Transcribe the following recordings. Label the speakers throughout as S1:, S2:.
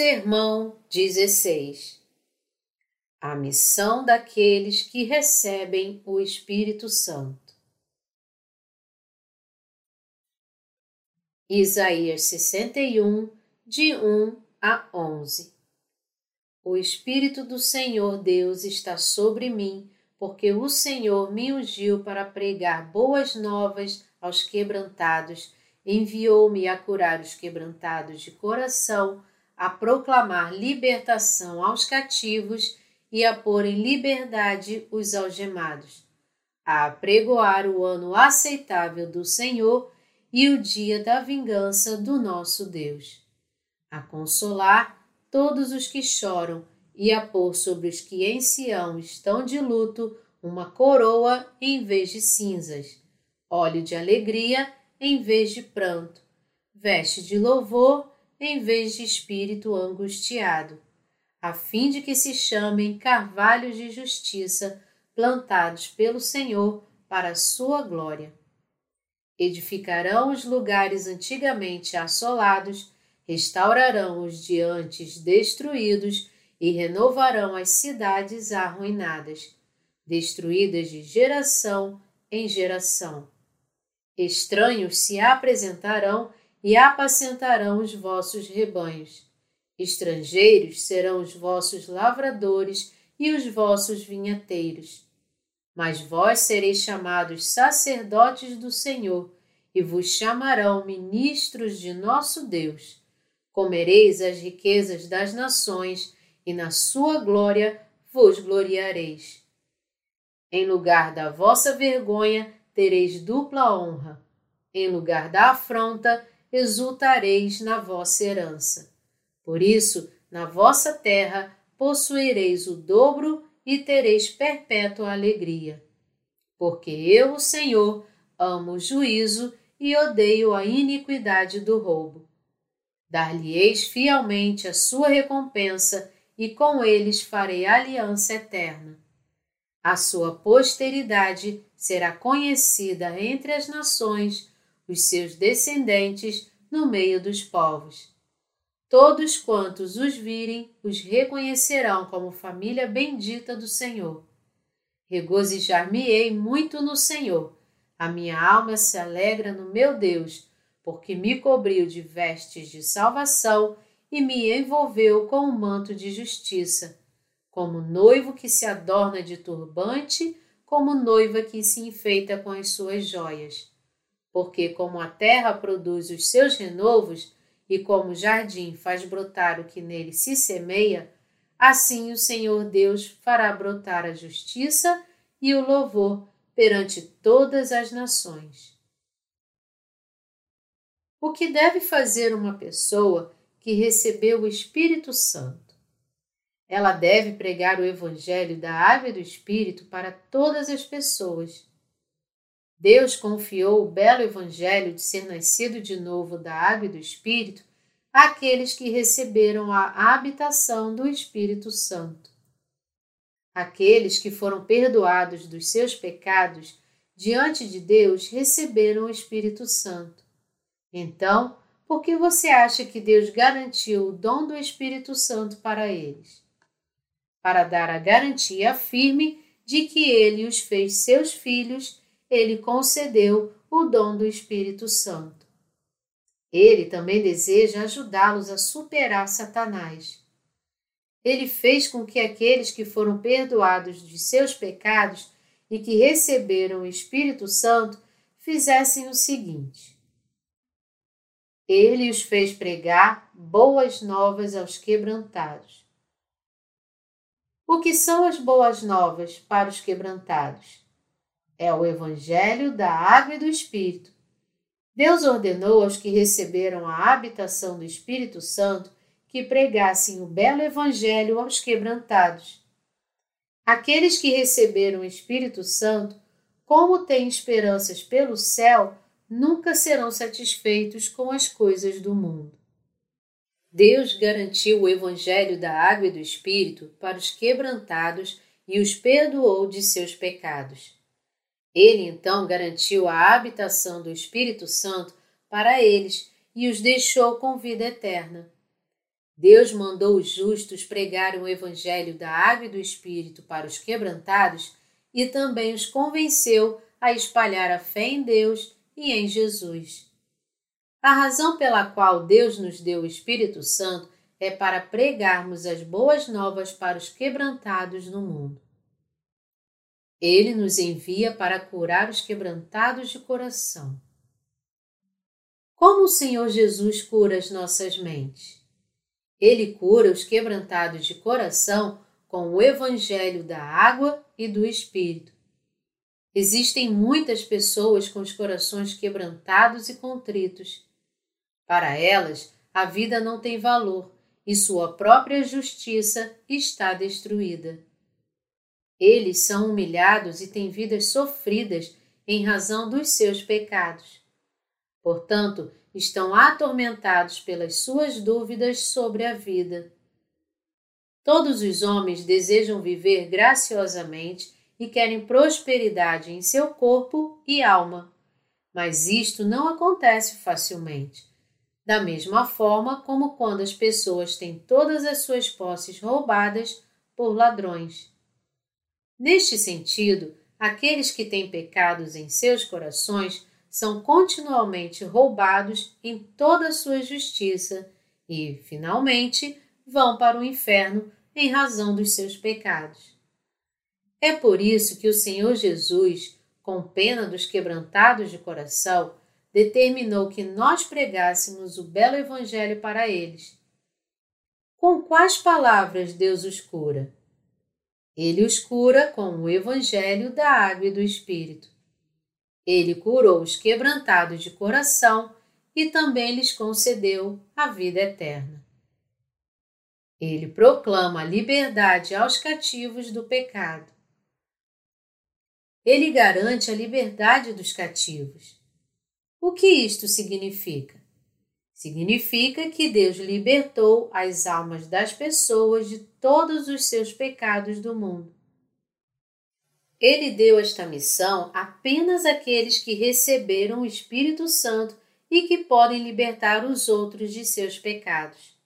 S1: Sermão 16 A missão daqueles que recebem o Espírito Santo. Isaías 61, de 1 a 11 O Espírito do Senhor Deus está sobre mim, porque o Senhor me ungiu para pregar boas novas aos quebrantados, enviou-me a curar os quebrantados de coração a proclamar libertação aos cativos e a pôr em liberdade os algemados, a apregoar o ano aceitável do Senhor e o dia da vingança do nosso Deus, a consolar todos os que choram e a pôr sobre os que em Sião estão de luto uma coroa em vez de cinzas, óleo de alegria em vez de pranto, veste de louvor em vez de espírito angustiado, a fim de que se chamem carvalhos de justiça plantados pelo Senhor para a sua glória. Edificarão os lugares antigamente assolados, restaurarão os de antes destruídos e renovarão as cidades arruinadas, destruídas de geração em geração. Estranhos se apresentarão e apacentarão os vossos rebanhos. Estrangeiros serão os vossos lavradores e os vossos vinhateiros. Mas vós sereis chamados sacerdotes do Senhor, e vos chamarão ministros de nosso Deus. Comereis as riquezas das nações, e na sua glória vos gloriareis. Em lugar da vossa vergonha tereis dupla honra. Em lugar da afronta, exultareis na vossa herança. Por isso, na vossa terra possuireis o dobro e tereis perpétua alegria. Porque eu, o Senhor, amo o juízo e odeio a iniquidade do roubo. Dar-lhe-eis fielmente a sua recompensa, e com eles farei aliança eterna. A sua posteridade será conhecida entre as nações os seus descendentes no meio dos povos. Todos quantos os virem os reconhecerão como família bendita do Senhor. Regozijar-me-ei muito no Senhor. A minha alma se alegra no meu Deus, porque me cobriu de vestes de salvação e me envolveu com um manto de justiça, como noivo que se adorna de turbante, como noiva que se enfeita com as suas joias porque como a terra produz os seus renovos e como o jardim faz brotar o que nele se semeia, assim o Senhor Deus fará brotar a justiça e o louvor perante todas as nações. O que deve fazer uma pessoa que recebeu o Espírito Santo? Ela deve pregar o Evangelho da Água e do Espírito para todas as pessoas Deus confiou o belo evangelho de ser nascido de novo da água e do Espírito àqueles que receberam a habitação do Espírito Santo. Aqueles que foram perdoados dos seus pecados diante de Deus receberam o Espírito Santo. Então, por que você acha que Deus garantiu o dom do Espírito Santo para eles? Para dar a garantia firme de que ele os fez seus filhos ele concedeu o dom do Espírito Santo. Ele também deseja ajudá-los a superar Satanás. Ele fez com que aqueles que foram perdoados de seus pecados e que receberam o Espírito Santo fizessem o seguinte: Ele os fez pregar boas novas aos quebrantados. O que são as boas novas para os quebrantados? É o Evangelho da Água e do Espírito. Deus ordenou aos que receberam a habitação do Espírito Santo que pregassem o belo Evangelho aos quebrantados. Aqueles que receberam o Espírito Santo, como têm esperanças pelo céu, nunca serão satisfeitos com as coisas do mundo. Deus garantiu o Evangelho da Água e do Espírito para os quebrantados e os perdoou de seus pecados. Ele então garantiu a habitação do Espírito Santo para eles e os deixou com vida eterna. Deus mandou os justos pregarem o Evangelho da Água e do Espírito para os quebrantados e também os convenceu a espalhar a fé em Deus e em Jesus. A razão pela qual Deus nos deu o Espírito Santo é para pregarmos as boas novas para os quebrantados no mundo. Ele nos envia para curar os quebrantados de coração. Como o Senhor Jesus cura as nossas mentes? Ele cura os quebrantados de coração com o Evangelho da água e do Espírito. Existem muitas pessoas com os corações quebrantados e contritos. Para elas, a vida não tem valor e sua própria justiça está destruída. Eles são humilhados e têm vidas sofridas em razão dos seus pecados. Portanto, estão atormentados pelas suas dúvidas sobre a vida. Todos os homens desejam viver graciosamente e querem prosperidade em seu corpo e alma, mas isto não acontece facilmente. Da mesma forma como quando as pessoas têm todas as suas posses roubadas por ladrões. Neste sentido, aqueles que têm pecados em seus corações são continuamente roubados em toda a sua justiça e, finalmente, vão para o inferno em razão dos seus pecados. É por isso que o Senhor Jesus, com pena dos quebrantados de coração, determinou que nós pregássemos o belo Evangelho para eles. Com quais palavras Deus os cura? Ele os cura com o Evangelho da Água e do Espírito. Ele curou os quebrantados de coração e também lhes concedeu a vida eterna. Ele proclama a liberdade aos cativos do pecado. Ele garante a liberdade dos cativos. O que isto significa? Significa que Deus libertou as almas das pessoas de todos os seus pecados do mundo. Ele deu esta missão apenas àqueles que receberam o Espírito Santo e que podem libertar os outros de seus pecados.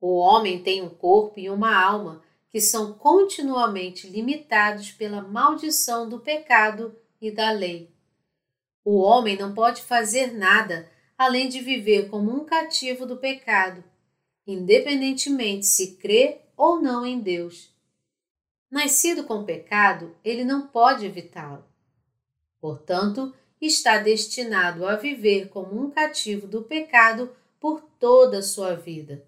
S1: O homem tem um corpo e uma alma que são continuamente limitados pela maldição do pecado e da lei. O homem não pode fazer nada além de viver como um cativo do pecado, independentemente se crê ou não em Deus. Nascido com pecado, ele não pode evitá-lo. Portanto, está destinado a viver como um cativo do pecado por toda a sua vida.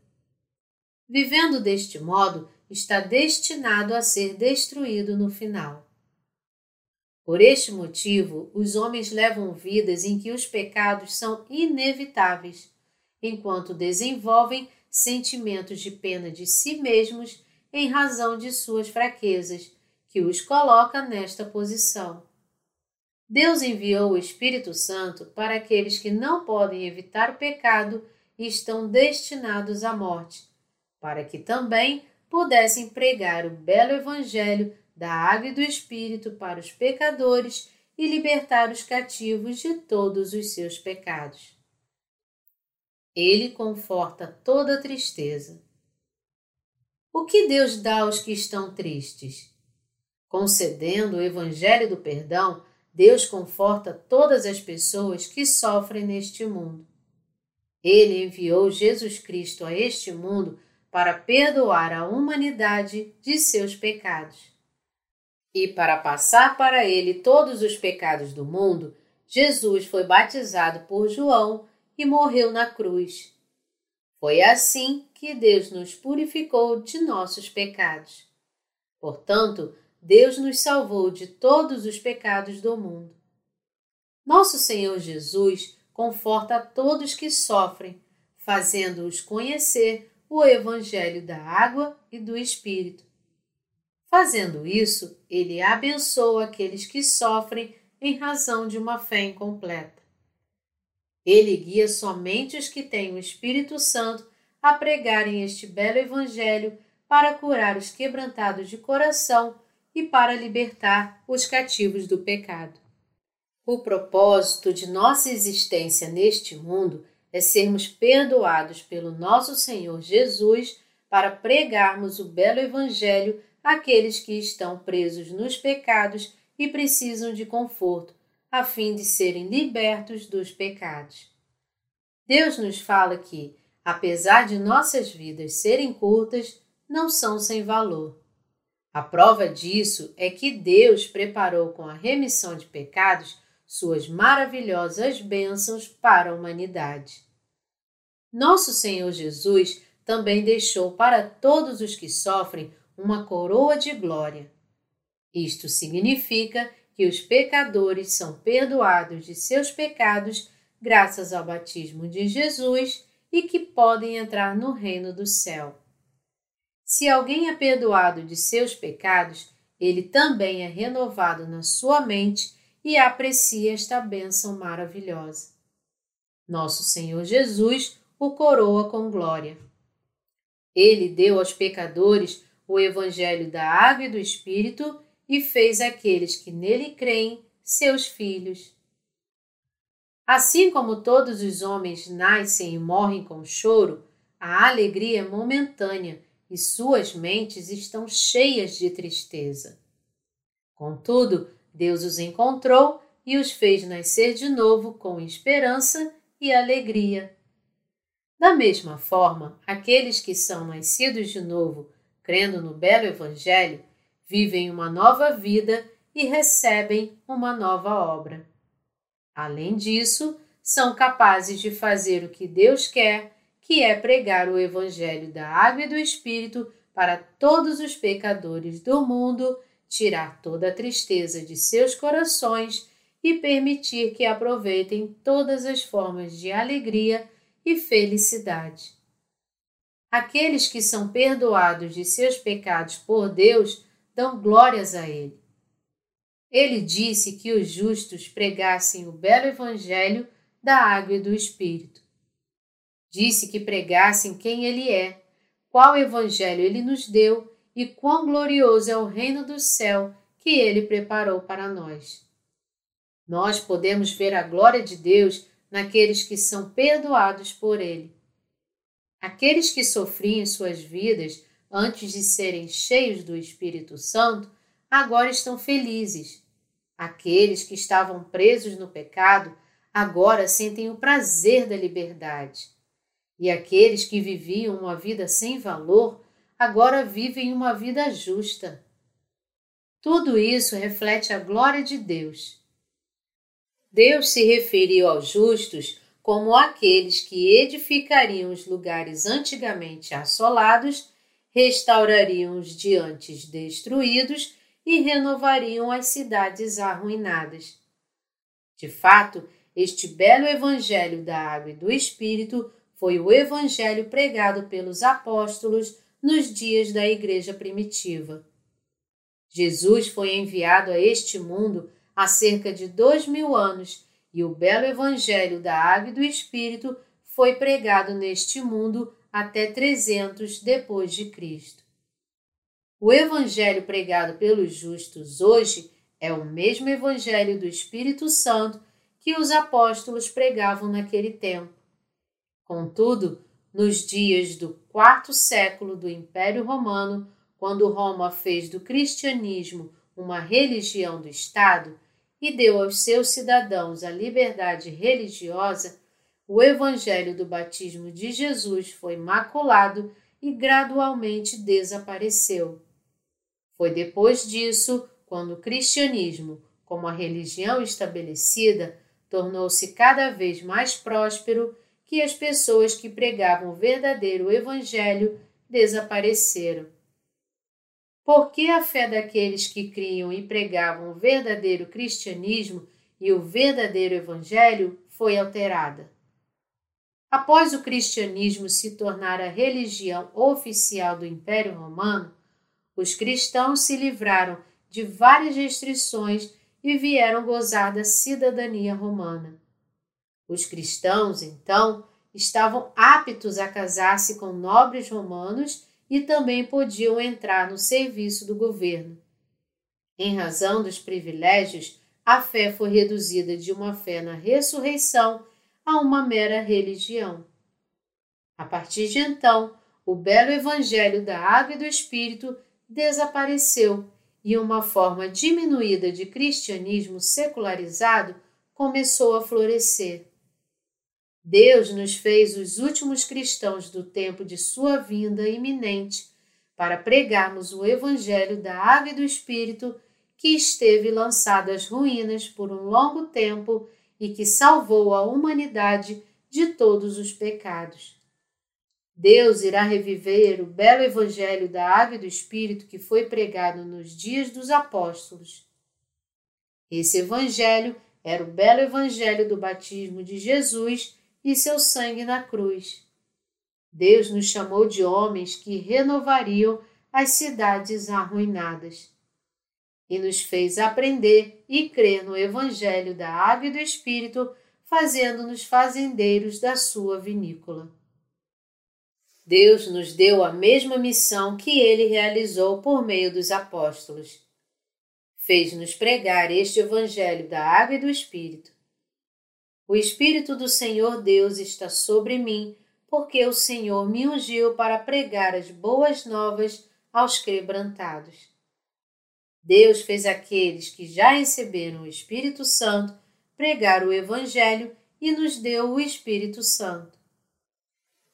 S1: Vivendo deste modo, está destinado a ser destruído no final. Por este motivo, os homens levam vidas em que os pecados são inevitáveis, enquanto desenvolvem sentimentos de pena de si mesmos em razão de suas fraquezas, que os coloca nesta posição. Deus enviou o Espírito Santo para aqueles que não podem evitar o pecado e estão destinados à morte, para que também pudessem pregar o belo Evangelho da água e do Espírito para os pecadores e libertar os cativos de todos os seus pecados. Ele conforta toda tristeza. O que Deus dá aos que estão tristes? Concedendo o Evangelho do Perdão, Deus conforta todas as pessoas que sofrem neste mundo. Ele enviou Jesus Cristo a este mundo para perdoar a humanidade de seus pecados. E para passar para ele todos os pecados do mundo, Jesus foi batizado por João e morreu na cruz. Foi assim que Deus nos purificou de nossos pecados. Portanto, Deus nos salvou de todos os pecados do mundo. Nosso Senhor Jesus conforta todos que sofrem, fazendo-os conhecer o Evangelho da água e do Espírito Fazendo isso, ele abençoa aqueles que sofrem em razão de uma fé incompleta. Ele guia somente os que têm o Espírito Santo a pregarem este belo Evangelho para curar os quebrantados de coração e para libertar os cativos do pecado. O propósito de nossa existência neste mundo é sermos perdoados pelo nosso Senhor Jesus para pregarmos o belo Evangelho àqueles que estão presos nos pecados e precisam de conforto, a fim de serem libertos dos pecados. Deus nos fala que, apesar de nossas vidas serem curtas, não são sem valor. A prova disso é que Deus preparou com a remissão de pecados suas maravilhosas bênçãos para a humanidade. Nosso Senhor Jesus também deixou para todos os que sofrem uma coroa de glória. Isto significa que os pecadores são perdoados de seus pecados graças ao batismo de Jesus e que podem entrar no reino do céu. Se alguém é perdoado de seus pecados, ele também é renovado na sua mente e aprecia esta bênção maravilhosa. Nosso Senhor Jesus o coroa com glória. Ele deu aos pecadores o Evangelho da Água e do Espírito e fez aqueles que nele creem seus filhos. Assim como todos os homens nascem e morrem com choro, a alegria é momentânea e suas mentes estão cheias de tristeza. Contudo, Deus os encontrou e os fez nascer de novo com esperança e alegria. Da mesma forma, aqueles que são nascidos de novo, crendo no belo Evangelho, vivem uma nova vida e recebem uma nova obra. Além disso, são capazes de fazer o que Deus quer que é pregar o Evangelho da Água e do Espírito para todos os pecadores do mundo, tirar toda a tristeza de seus corações e permitir que aproveitem todas as formas de alegria e felicidade. Aqueles que são perdoados de seus pecados por Deus dão glórias a Ele. Ele disse que os justos pregassem o belo Evangelho da água e do Espírito. Disse que pregassem quem Ele é, qual Evangelho Ele nos deu e quão glorioso é o reino do céu que Ele preparou para nós. Nós podemos ver a glória de Deus naqueles que são perdoados por Ele. Aqueles que sofriam suas vidas antes de serem cheios do Espírito Santo, agora estão felizes. Aqueles que estavam presos no pecado agora sentem o prazer da liberdade. E aqueles que viviam uma vida sem valor, agora vivem uma vida justa. Tudo isso reflete a glória de Deus. Deus se referiu aos justos como aqueles que edificariam os lugares antigamente assolados, restaurariam os de antes destruídos e renovariam as cidades arruinadas. De fato, este belo Evangelho da Água e do Espírito foi o evangelho pregado pelos apóstolos nos dias da Igreja primitiva. Jesus foi enviado a este mundo há cerca de dois mil anos e o belo Evangelho da Água e do Espírito foi pregado neste mundo até 300 depois de Cristo. O Evangelho pregado pelos justos hoje é o mesmo Evangelho do Espírito Santo que os apóstolos pregavam naquele tempo. Contudo, nos dias do quarto século do Império Romano, quando Roma fez do cristianismo uma religião do Estado e deu aos seus cidadãos a liberdade religiosa, o evangelho do batismo de Jesus foi maculado e gradualmente desapareceu. Foi depois disso, quando o cristianismo, como a religião estabelecida, tornou-se cada vez mais próspero que as pessoas que pregavam o verdadeiro Evangelho desapareceram. Por que a fé daqueles que criam e pregavam o verdadeiro cristianismo e o verdadeiro Evangelho foi alterada? Após o cristianismo se tornar a religião oficial do Império Romano, os cristãos se livraram de várias restrições e vieram gozar da cidadania romana. Os cristãos, então, estavam aptos a casar-se com nobres romanos e também podiam entrar no serviço do governo. Em razão dos privilégios, a fé foi reduzida de uma fé na ressurreição a uma mera religião. A partir de então, o belo Evangelho da Água e do Espírito desapareceu e uma forma diminuída de cristianismo secularizado começou a florescer. Deus nos fez os últimos cristãos do tempo de sua vinda iminente para pregarmos o Evangelho da Água e do Espírito que esteve lançado às ruínas por um longo tempo e que salvou a humanidade de todos os pecados. Deus irá reviver o belo Evangelho da Água e do Espírito que foi pregado nos dias dos apóstolos. Esse Evangelho era o belo Evangelho do batismo de Jesus e seu sangue na cruz. Deus nos chamou de homens que renovariam as cidades arruinadas e nos fez aprender e crer no Evangelho da Água e do Espírito, fazendo-nos fazendeiros da sua vinícola. Deus nos deu a mesma missão que ele realizou por meio dos apóstolos. Fez-nos pregar este Evangelho da Água e do Espírito. O Espírito do Senhor Deus está sobre mim, porque o Senhor me ungiu para pregar as boas novas aos quebrantados. Deus fez aqueles que já receberam o Espírito Santo pregar o Evangelho e nos deu o Espírito Santo.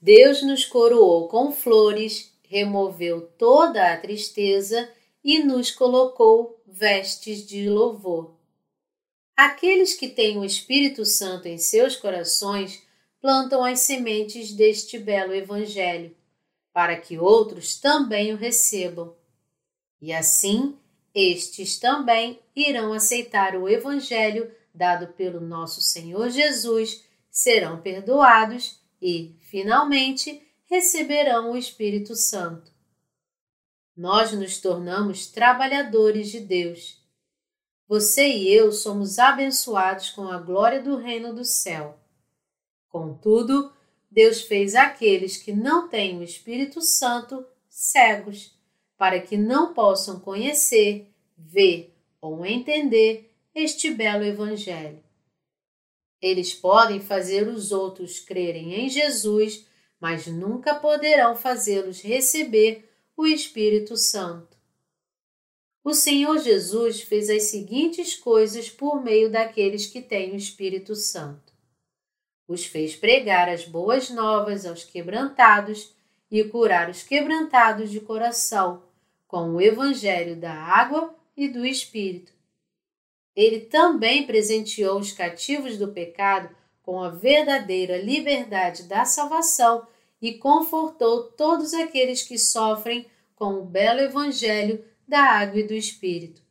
S1: Deus nos coroou com flores, removeu toda a tristeza e nos colocou vestes de louvor. Aqueles que têm o Espírito Santo em seus corações plantam as sementes deste belo Evangelho, para que outros também o recebam. E assim, estes também irão aceitar o Evangelho dado pelo nosso Senhor Jesus, serão perdoados e, finalmente, receberão o Espírito Santo. Nós nos tornamos trabalhadores de Deus. Você e eu somos abençoados com a glória do reino do céu. Contudo, Deus fez aqueles que não têm o Espírito Santo cegos, para que não possam conhecer, ver ou entender este belo Evangelho. Eles podem fazer os outros crerem em Jesus, mas nunca poderão fazê-los receber o Espírito Santo. O Senhor Jesus fez as seguintes coisas por meio daqueles que têm o Espírito Santo. Os fez pregar as boas novas aos quebrantados e curar os quebrantados de coração, com o Evangelho da água e do Espírito ele também presenteou os cativos do pecado com a verdadeira liberdade da salvação e confortou todos aqueles que sofrem com o belo Evangelho da água e do Espírito.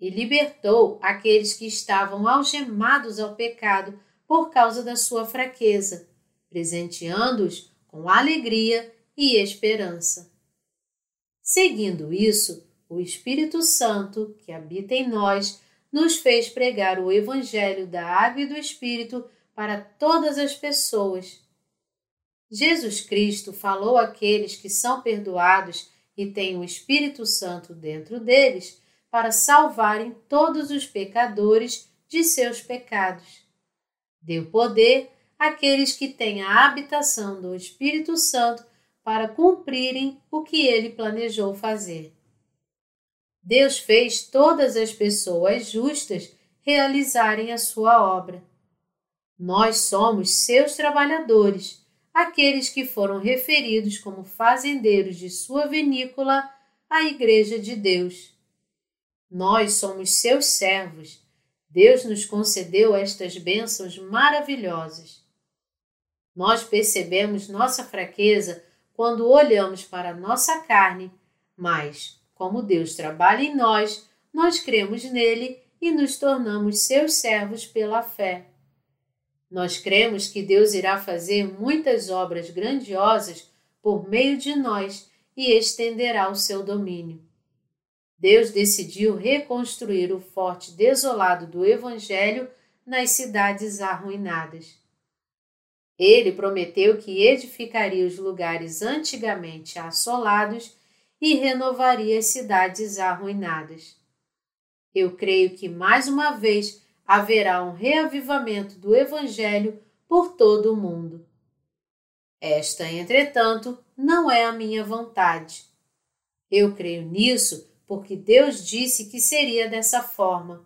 S1: E libertou aqueles que estavam algemados ao pecado por causa da sua fraqueza, presenteando-os com alegria e esperança. Seguindo isso, o Espírito Santo, que habita em nós, nos fez pregar o Evangelho da Água e do Espírito para todas as pessoas. Jesus Cristo falou àqueles que são perdoados e têm o Espírito Santo dentro deles para salvarem todos os pecadores de seus pecados. Deu poder àqueles que têm a habitação do Espírito Santo para cumprirem o que ele planejou fazer. Deus fez todas as pessoas justas realizarem a sua obra. Nós somos seus trabalhadores, aqueles que foram referidos como fazendeiros de sua vinícola, a Igreja de Deus. Nós somos seus servos. Deus nos concedeu estas bênçãos maravilhosas. Nós percebemos nossa fraqueza quando olhamos para nossa carne, mas, como Deus trabalha em nós, nós cremos nele e nos tornamos seus servos pela fé. Nós cremos que Deus irá fazer muitas obras grandiosas por meio de nós e estenderá o seu domínio. Deus decidiu reconstruir o forte desolado do Evangelho nas cidades arruinadas. Ele prometeu que edificaria os lugares antigamente assolados e renovaria as cidades arruinadas. Eu creio que mais uma vez haverá um reavivamento do Evangelho por todo o mundo. Esta, entretanto, não é a minha vontade. Eu creio nisso porque Deus disse que seria dessa forma.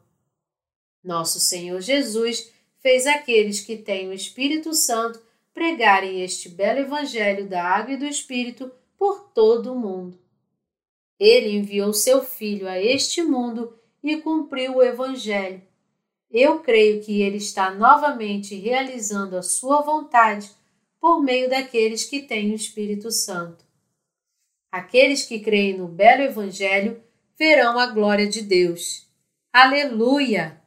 S1: Nosso Senhor Jesus fez aqueles que têm o Espírito Santo pregarem este belo Evangelho da Água e do Espírito por todo o mundo. Ele enviou seu Filho a este mundo e cumpriu o Evangelho. Eu creio que ele está novamente realizando a sua vontade por meio daqueles que têm o Espírito Santo. Aqueles que creem no belo Evangelho verão a glória de Deus. Aleluia!